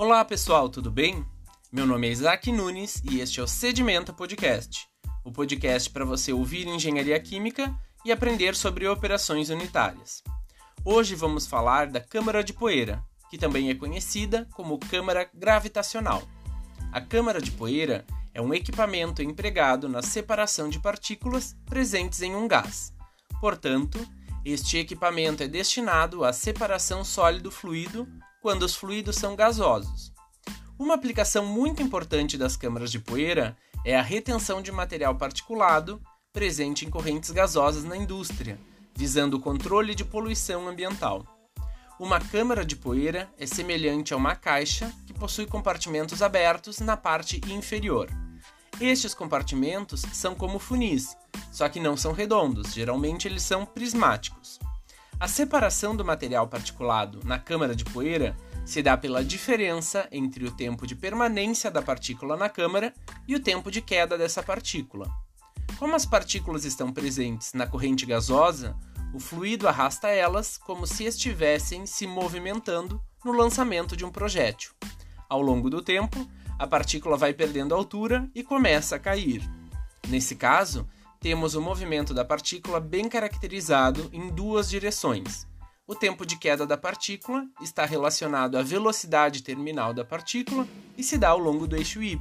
Olá pessoal, tudo bem? Meu nome é Isaac Nunes e este é o Sedimenta Podcast, o podcast para você ouvir engenharia química e aprender sobre operações unitárias. Hoje vamos falar da câmara de poeira, que também é conhecida como câmara gravitacional. A câmara de poeira é um equipamento empregado na separação de partículas presentes em um gás. Portanto, este equipamento é destinado à separação sólido-fluido quando os fluidos são gasosos. Uma aplicação muito importante das câmaras de poeira é a retenção de material particulado presente em correntes gasosas na indústria, visando o controle de poluição ambiental. Uma câmara de poeira é semelhante a uma caixa que possui compartimentos abertos na parte inferior. Estes compartimentos são como funis, só que não são redondos, geralmente eles são prismáticos. A separação do material particulado na câmara de poeira se dá pela diferença entre o tempo de permanência da partícula na câmara e o tempo de queda dessa partícula. Como as partículas estão presentes na corrente gasosa, o fluido arrasta elas como se estivessem se movimentando no lançamento de um projétil. Ao longo do tempo, a partícula vai perdendo altura e começa a cair. Nesse caso, temos o movimento da partícula bem caracterizado em duas direções. O tempo de queda da partícula está relacionado à velocidade terminal da partícula e se dá ao longo do eixo y,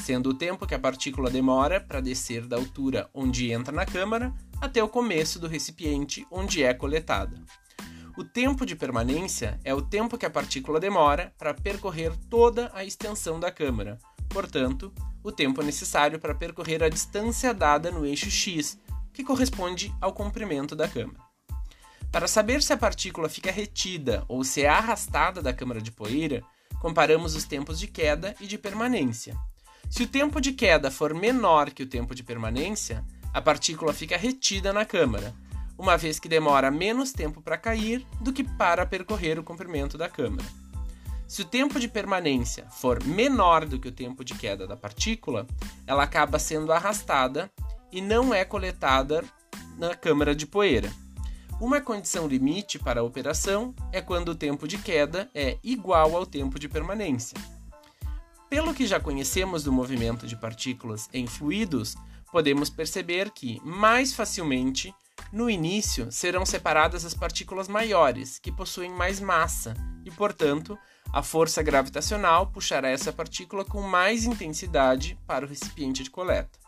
sendo o tempo que a partícula demora para descer da altura onde entra na câmara até o começo do recipiente onde é coletada. O tempo de permanência é o tempo que a partícula demora para percorrer toda a extensão da câmara, portanto, o tempo necessário para percorrer a distância dada no eixo x, que corresponde ao comprimento da câmara. Para saber se a partícula fica retida ou se é arrastada da câmara de poeira, comparamos os tempos de queda e de permanência. Se o tempo de queda for menor que o tempo de permanência, a partícula fica retida na câmara, uma vez que demora menos tempo para cair do que para percorrer o comprimento da câmara. Se o tempo de permanência for menor do que o tempo de queda da partícula, ela acaba sendo arrastada e não é coletada na câmara de poeira. Uma condição limite para a operação é quando o tempo de queda é igual ao tempo de permanência. Pelo que já conhecemos do movimento de partículas em fluidos, podemos perceber que, mais facilmente, no início serão separadas as partículas maiores, que possuem mais massa e, portanto, a força gravitacional puxará essa partícula com mais intensidade para o recipiente de coleta.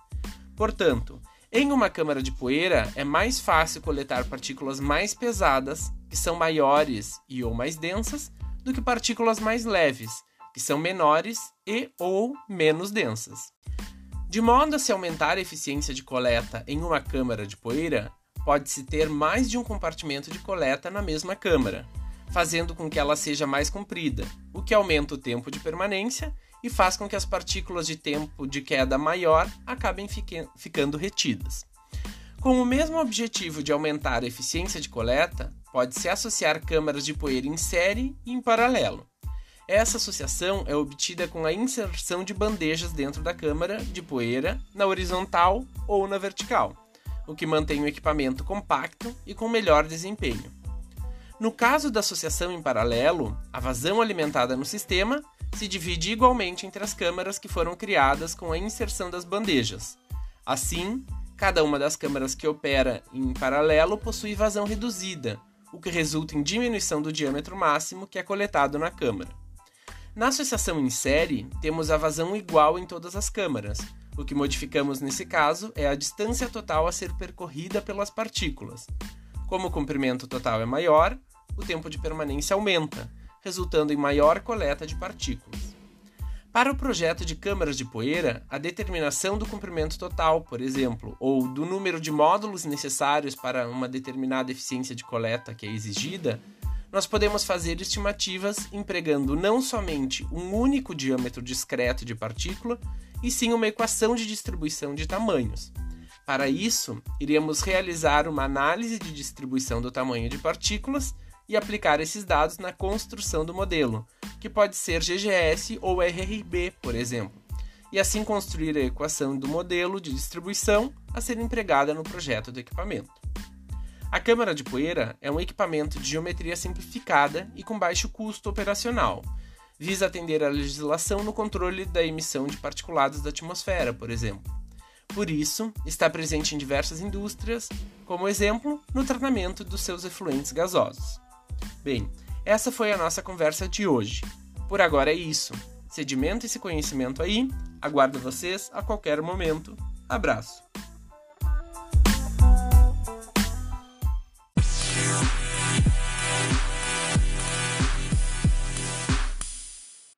Portanto, em uma câmara de poeira é mais fácil coletar partículas mais pesadas, que são maiores e ou mais densas, do que partículas mais leves, que são menores e ou menos densas. De modo a se aumentar a eficiência de coleta em uma câmara de poeira, pode-se ter mais de um compartimento de coleta na mesma câmara, fazendo com que ela seja mais comprida, o que aumenta o tempo de permanência e faz com que as partículas de tempo de queda maior acabem ficando retidas. Com o mesmo objetivo de aumentar a eficiência de coleta, pode-se associar câmaras de poeira em série e em paralelo. Essa associação é obtida com a inserção de bandejas dentro da câmara de poeira, na horizontal ou na vertical, o que mantém o equipamento compacto e com melhor desempenho. No caso da associação em paralelo, a vazão alimentada no sistema se divide igualmente entre as câmaras que foram criadas com a inserção das bandejas. Assim, cada uma das câmaras que opera em paralelo possui vazão reduzida, o que resulta em diminuição do diâmetro máximo que é coletado na câmara. Na associação em série, temos a vazão igual em todas as câmaras. O que modificamos nesse caso é a distância total a ser percorrida pelas partículas. Como o comprimento total é maior, o tempo de permanência aumenta, resultando em maior coleta de partículas. Para o projeto de câmaras de poeira, a determinação do comprimento total, por exemplo, ou do número de módulos necessários para uma determinada eficiência de coleta que é exigida, nós podemos fazer estimativas empregando não somente um único diâmetro discreto de partícula, e sim uma equação de distribuição de tamanhos. Para isso, iremos realizar uma análise de distribuição do tamanho de partículas e aplicar esses dados na construção do modelo, que pode ser GGS ou RRB, por exemplo, e assim construir a equação do modelo de distribuição a ser empregada no projeto do equipamento. A câmara de poeira é um equipamento de geometria simplificada e com baixo custo operacional, visa atender à legislação no controle da emissão de particulados da atmosfera, por exemplo. Por isso, está presente em diversas indústrias, como exemplo, no tratamento dos seus efluentes gasosos. Bem, essa foi a nossa conversa de hoje. Por agora é isso. Sedimento esse conhecimento aí. Aguardo vocês a qualquer momento. Abraço.